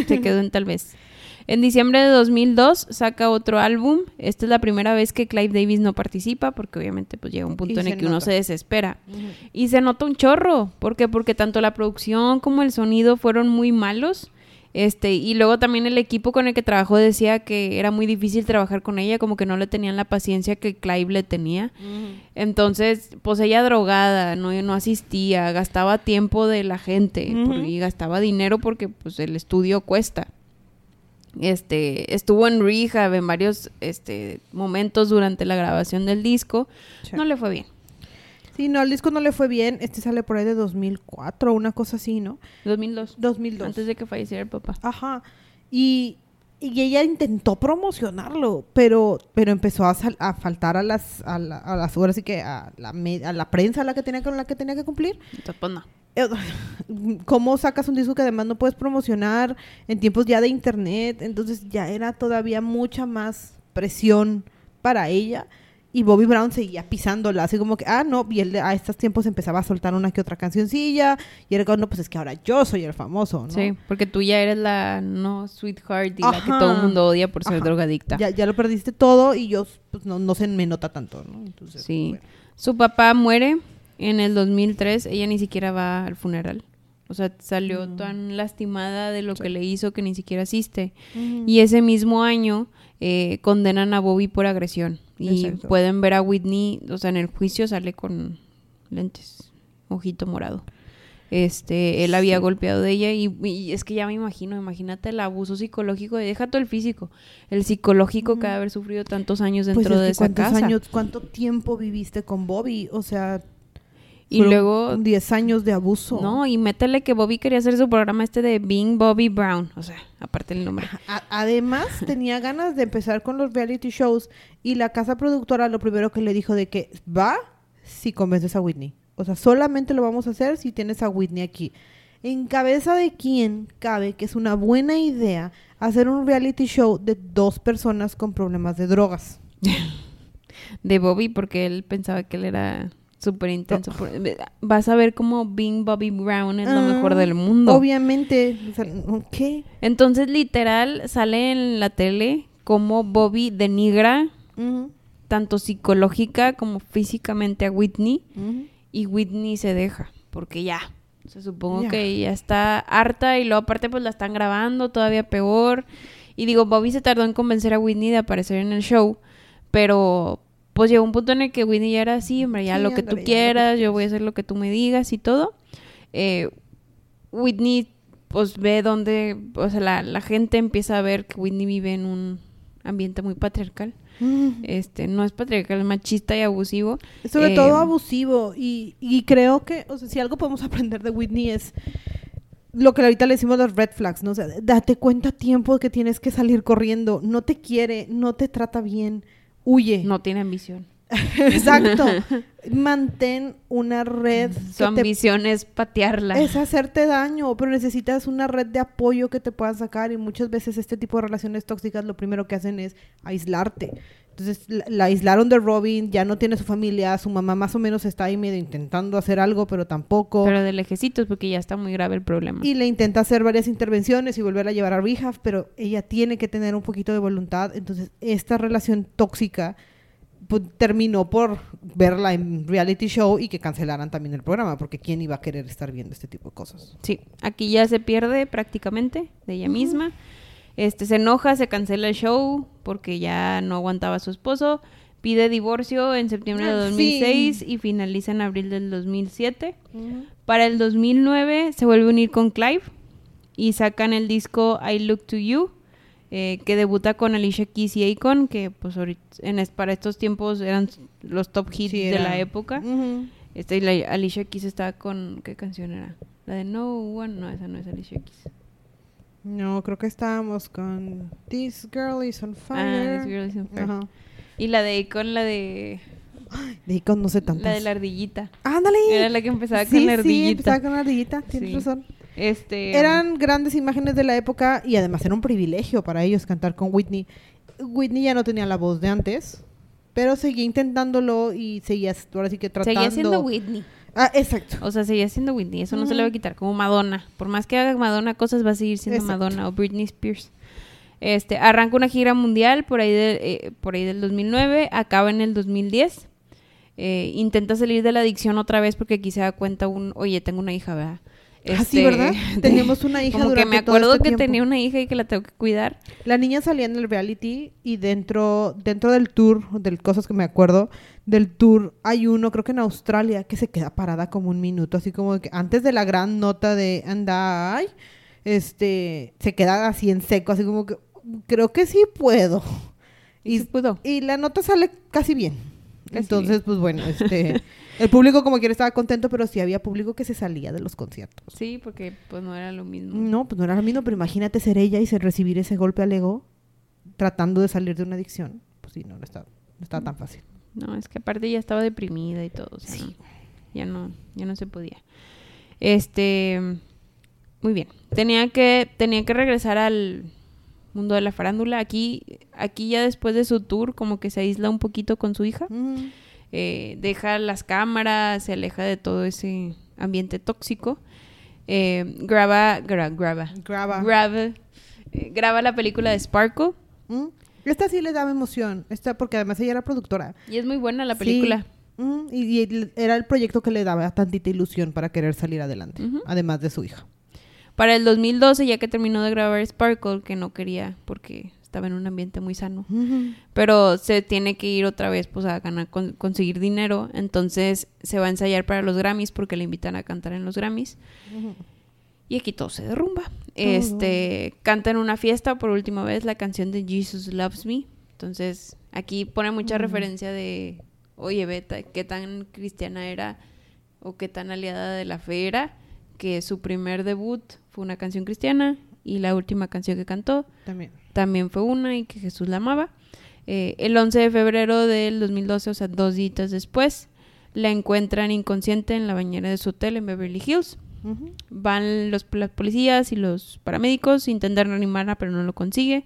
se quedó en tal vez. En diciembre de 2002 saca otro álbum. Esta es la primera vez que Clive Davis no participa porque obviamente pues llega un punto Y en el que uno se desespera. Y se nota un chorro, ¿por qué? Porque tanto la producción como el sonido fueron muy malos. Este, y luego también el equipo con el que trabajó decía que era muy difícil trabajar con ella, como que no le tenían la paciencia que Clive le tenía. Entonces, pues ella drogada, no, no asistía, gastaba tiempo de la gente por- y gastaba dinero porque pues el estudio cuesta. Este, estuvo en rehab en varios este, momentos durante la grabación del disco. Sí. No le fue bien. Sí, no, el disco no le fue bien, este sale por ahí de 2004, una cosa así, ¿no? 2002. 2002. Antes de que falleciera el papá. Ajá. Y, y ella intentó promocionarlo, pero, pero empezó a, sal- a faltar a las, a, la- a las horas y que a la, me- a la prensa a la que tenía, con la que tenía que cumplir. Entonces, pues no. Eh, ¿Cómo sacas un disco que además no puedes promocionar en tiempos ya de internet? Entonces ya era todavía mucha más presión para ella. Y Bobby Brown seguía pisándola, así como que, ah, no, y él a estos tiempos empezaba a soltar una que otra cancioncilla, y era como, no, pues es que ahora yo soy el famoso, ¿no? Sí, porque tú ya eres la no sweetheart y la que todo el mundo odia por ser Ajá. drogadicta. Ya, ya lo perdiste todo y yo, pues no, no se me nota tanto, ¿no? Entonces, Sí. bueno. Su papá muere en el 2003. Ella ni siquiera va al funeral. O sea, salió Mm. tan lastimada de lo Sí. que le hizo que ni siquiera asiste. Y ese mismo año eh, condenan a Bobby por agresión. Y Exacto. pueden ver a Whitney, o sea, en el juicio sale con lentes, ojito morado. Este, él había Sí. golpeado de ella y, y es que ya me imagino, imagínate el abuso psicológico, de, deja todo el físico, el psicológico que ha de haber sufrido tantos años Pues dentro de que esa ¿cuántos casa. años, cuánto tiempo viviste con Bobby? O sea, y luego 10 años de abuso. No, y métele que Bobby quería hacer su programa este de Being Bobby Brown. O sea, aparte el nombre. A- además, tenía ganas de empezar con los reality shows y la casa productora lo primero que le dijo de que va si convences a Whitney. O sea, solamente lo vamos a hacer si tienes a Whitney aquí. ¿En cabeza de quién cabe que es una buena idea hacer un reality show de dos personas con problemas de drogas? De Bobby, porque él pensaba que él era súper intenso. Por- Vas a ver como Being Bobby Brown es lo Ah, mejor del mundo. Obviamente. ¿Qué? Entonces, literal, sale en la tele como Bobby denigra Ujú, tanto psicológica como físicamente a Whitney. Y Whitney se deja, porque ya. O sea, supongo Ya. que ya está harta y luego aparte pues la están grabando, todavía peor. Y digo, Bobby se tardó en convencer a Whitney de aparecer en el show, Pero pues llegó un punto en el que Whitney ya era así, hombre, ya Sí, lo que tú que quieras, yo voy a hacer lo que tú me digas y todo. Eh, Whitney pues ve donde, o sea, la, la gente empieza a ver que Whitney vive en un ambiente muy patriarcal. Mm. Este, no es patriarcal, es machista y abusivo. Sobre Eh, todo abusivo. Y, y creo que, o sea, si algo podemos aprender de Whitney es lo que ahorita le decimos los red flags, ¿no? O sea, date cuenta a tiempo que tienes que salir corriendo. No te quiere, no te trata bien. Huye. No tiene ambición. Exacto. Mantén una red Su te ambición es patearla. es hacerte daño, pero necesitas una red de apoyo que te pueda sacar y muchas veces este tipo de relaciones tóxicas lo primero que hacen es aislarte. Entonces la, la aislaron de Robin, ya no tiene su familia, su mamá más o menos está ahí medio intentando hacer algo, pero tampoco. Pero de lejecitos, porque ya está muy grave el problema. y le intenta hacer varias intervenciones y volver a llevar a rehab, pero ella tiene que tener un poquito de voluntad. Entonces esta relación tóxica pues, terminó por verla en reality show y que cancelaran también el programa, porque quién iba a querer estar viendo este tipo de cosas. Sí, aquí ya se pierde prácticamente de ella misma. Este se enoja, se cancela el show porque ya no aguantaba a su esposo. Pide divorcio en septiembre de Al 2006 y finaliza en abril del 2007. Para el 2009 se vuelve a unir con Clive y sacan el disco I Look to You, eh, que debuta con Alicia Keys y Akon, que pues ahorita, en para estos tiempos eran los top hits Sí, de la época. Este, y la- Alicia Keys estaba con... ¿Qué canción era? La de No One. No, esa no es Alicia Keys. No, creo que estábamos con This Girl is on Ah, Fire. This Girl Is on Fire. Ajá. Y la de Akon, la de... De Icon no sé tantas. La de la ardillita. ¡Ándale! Era la que empezaba sí, con la Sí, ardillita. empezaba con la ardillita, tienes Sí. razón. Este... Eran grandes imágenes de la época y además era un privilegio para ellos cantar con Whitney. Whitney ya no tenía la voz de antes, pero seguía intentándolo y seguía ahora sí que tratando. Seguía siendo Whitney. Ah, exacto. O sea, seguía siendo Whitney. Eso no se le va a Ujú. quitar. Como Madonna. Por más que haga Madonna cosas, va a seguir siendo Exacto. Madonna o Britney Spears. Este, arranca una gira mundial por ahí, de- eh, por ahí del 2009. Acaba en el 2010. Eh, intenta salir de la adicción otra vez porque aquí se da cuenta un... Oye, tengo una hija, ¿verdad? Ah, sí, Este, ¿verdad? Teníamos una hija Como que durante me todo acuerdo este que tiempo. tenía una hija y que la tengo que cuidar. La niña salía en el reality y dentro, dentro del tour, de cosas que me acuerdo, del tour hay uno, creo que en Australia, que se queda parada como un minuto, así como que antes de la gran nota de Andai, este, se queda así en seco, así como que creo que sí puedo. Y Y, pudo. y la nota sale casi bien. Casi Entonces, pues bueno, este, el público como quiera estaba contento, pero sí había público que se salía de los conciertos. Sí, porque pues no era lo mismo. No, pues no era lo mismo, pero imagínate ser ella y ser, recibir ese golpe al ego tratando de salir de una adicción. Pues sí, no, no está, no está tan fácil. No, es que aparte ya estaba deprimida y todo. O sea, no, ya no, ya no se podía. Este, muy bien. Tenía que, tenía que regresar al mundo de la farándula. Aquí, aquí ya después de su tour, como que se aísla un poquito con su hija. Eh, deja las cámaras, se aleja de todo ese ambiente tóxico. Eh, graba, gra- graba, Graba. graba, eh, graba la película de Sparkle. Mm. Esta sí le daba emoción, esta porque además ella era productora. Y es muy buena la Sí. película. Mm, Y, era el proyecto que le daba tantita ilusión para querer salir adelante, además de su hija. Para el 2012, ya que terminó de grabar Sparkle, que no quería porque estaba en un ambiente muy sano, pero se tiene que ir otra vez pues a ganar, con- conseguir dinero, entonces se va a ensayar para los Grammys porque le invitan a cantar en los Grammys. Y aquí todo se derrumba. Este, canta en una fiesta por última vez la canción de Jesus Loves Me, entonces aquí pone mucha referencia de, oye, Beta, qué tan cristiana era o qué tan aliada de la fe era, que su primer debut fue una canción cristiana y la última canción que cantó También. También fue una y que Jesús la amaba. Eh, el 11 de febrero del 2012, o sea, dos días después, la encuentran inconsciente en la bañera de su hotel en Beverly Hills. Van los las policías y los paramédicos, intentan reanimarla, pero no lo consigue.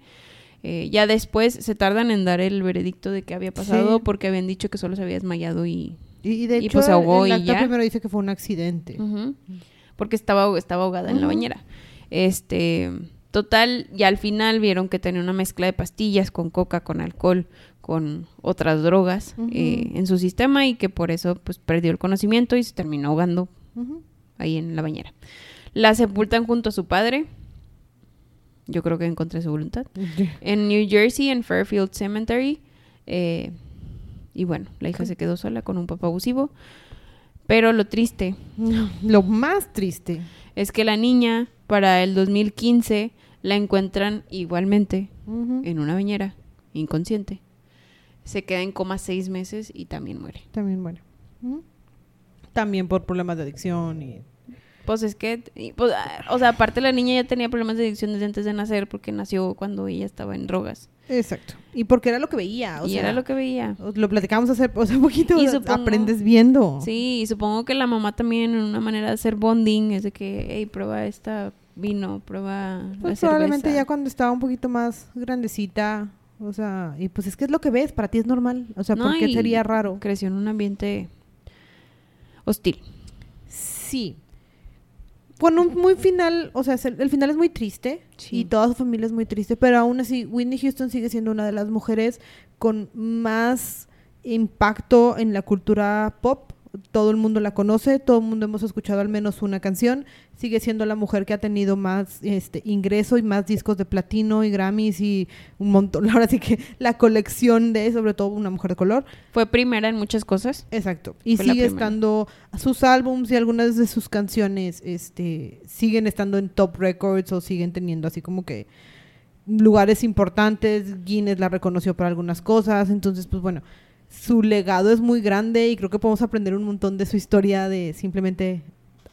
Eh, ya después se tardan en dar el veredicto de qué había pasado Sí. porque habían dicho que solo se había desmayado y... Y, de Y, hecho, pues, se ahogó el y ya. primero dice que fue un accidente. Porque estaba, estaba ahogada en la bañera. Este, total, ya al final vieron que tenía una mezcla de pastillas con coca, con alcohol, con otras drogas eh, en su sistema y que por eso pues perdió el conocimiento y se terminó ahogando ahí en la bañera. La sepultan junto a su padre. Yo creo que en contra de su voluntad. En New Jersey, en Fairfield Cemetery. Eh, y bueno, la hija se quedó sola con un papá abusivo. Pero lo triste Lo más triste. es que la niña, para el 2015, la encuentran igualmente en una bañera, inconsciente. Se queda en coma seis meses y también muere. También. Ujú. También por problemas de adicción y... Pues es que, y, pues, ah, o sea, aparte la niña ya tenía problemas de adicción desde antes de nacer porque nació cuando ella estaba en drogas. Exacto. Y porque era lo que veía. O y sea, era lo que veía. Lo platicamos hace, hace poquito. Y o supongo- aprendes viendo. Sí, y supongo que la mamá también, en una manera de hacer bonding, es de que, hey, prueba esta vino, prueba Pues la probablemente cerveza. ya cuando estaba un poquito más grandecita. O sea, y pues es que es lo que ves, para ti es normal. O sea, No, ¿por qué sería raro? Creció en un ambiente hostil. Sí. Con un muy final, o sea, el el final es muy triste Sí. y toda su familia es muy triste, pero aún así Whitney Houston sigue siendo una de las mujeres con más impacto en la cultura pop. Todo el mundo la conoce, todo el mundo hemos escuchado al menos una canción. Sigue siendo la mujer que ha tenido más este ingreso y más discos de platino y Grammys y un montón. Ahora sí que la colección de, sobre todo, una mujer de color. Fue primera en muchas cosas. Exacto. Y Fue sigue estando, sus álbums y algunas de sus canciones este, siguen estando en top records o siguen teniendo así como que lugares importantes. Guinness la reconoció para algunas cosas. Entonces, pues bueno, su legado es muy grande y creo que podemos aprender un montón de su historia de simplemente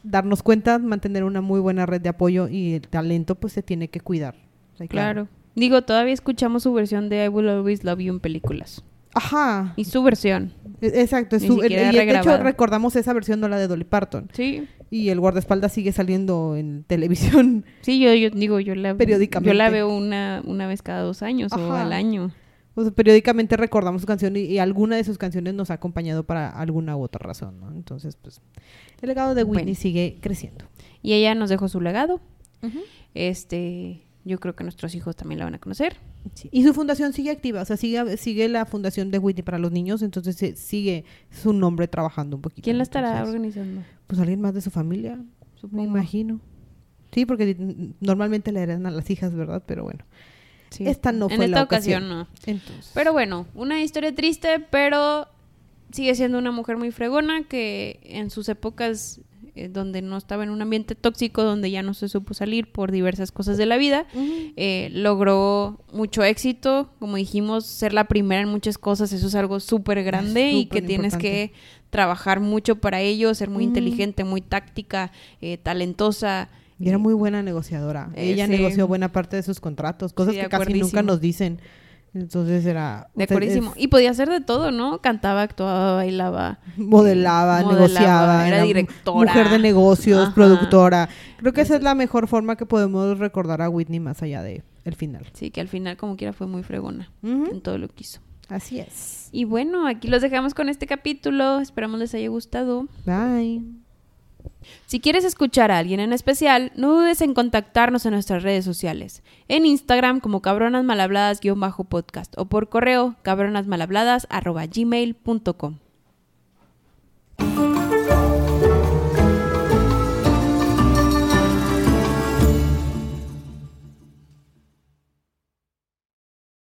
darnos cuenta, mantener una muy buena red de apoyo y el talento pues se tiene que cuidar. O sea, Claro. Digo, todavía escuchamos su versión de I Will Always Love You en películas. Ajá. Y su versión. E- Exacto. es Ni su- y de hecho recordamos esa versión, no la de Dolly Parton. Sí. Y el guardaespaldas sigue saliendo en televisión. Sí, yo, yo digo, yo la, Periódicamente. yo la veo una, una vez cada dos años o al año. O sea, periódicamente recordamos su canción y, y alguna de sus canciones nos ha acompañado para alguna u otra razón, ¿no? Entonces, pues, el legado de Whitney Bueno. sigue creciendo. Y ella nos dejó su legado. Este, yo creo que nuestros hijos también la van a conocer. Sí. Y su fundación sigue activa, o sea, sigue, sigue la fundación de Whitney para los niños, entonces eh, sigue su nombre trabajando un poquito. ¿Quién la estará Entonces, organizando? Pues alguien más de su familia, me imagino. Sí, porque normalmente le heredan a las hijas, ¿verdad? Pero bueno, Sí. esta no en fue esta la ocasión ocasión. no. entonces. Pero bueno, una historia triste, pero sigue siendo una mujer muy fregona que en sus épocas eh, donde no estaba en un ambiente tóxico, donde ya no se supo salir por diversas cosas de la vida, eh, logró mucho éxito. Como dijimos, ser la primera en muchas cosas, eso es algo súper grande y que tienes importante. que trabajar mucho para ello, ser muy inteligente, muy táctica, eh, talentosa. Y era muy buena negociadora. Eh, Ella sí. negoció buena parte de sus contratos, cosas Sí, que casi nunca nos dicen. Entonces era... De o sea, acuerdísimo. es- Y podía hacer de todo, ¿no? Cantaba, actuaba, bailaba. modelaba, Modelaba, negociaba, era directora. mujer de negocios, Ajá. productora. Creo que esa es la mejor forma que podemos recordar a Whitney más allá de el final. Sí, que al final, como quiera, fue muy fregona en todo lo que hizo. Así es. Y bueno, aquí los dejamos con este capítulo. Esperamos les haya gustado. Bye. Si quieres escuchar a alguien en especial, no dudes en contactarnos en nuestras redes sociales, en Instagram como cabronasmalhabladas-podcast o por correo cabronasmalhabladas.gmail.com.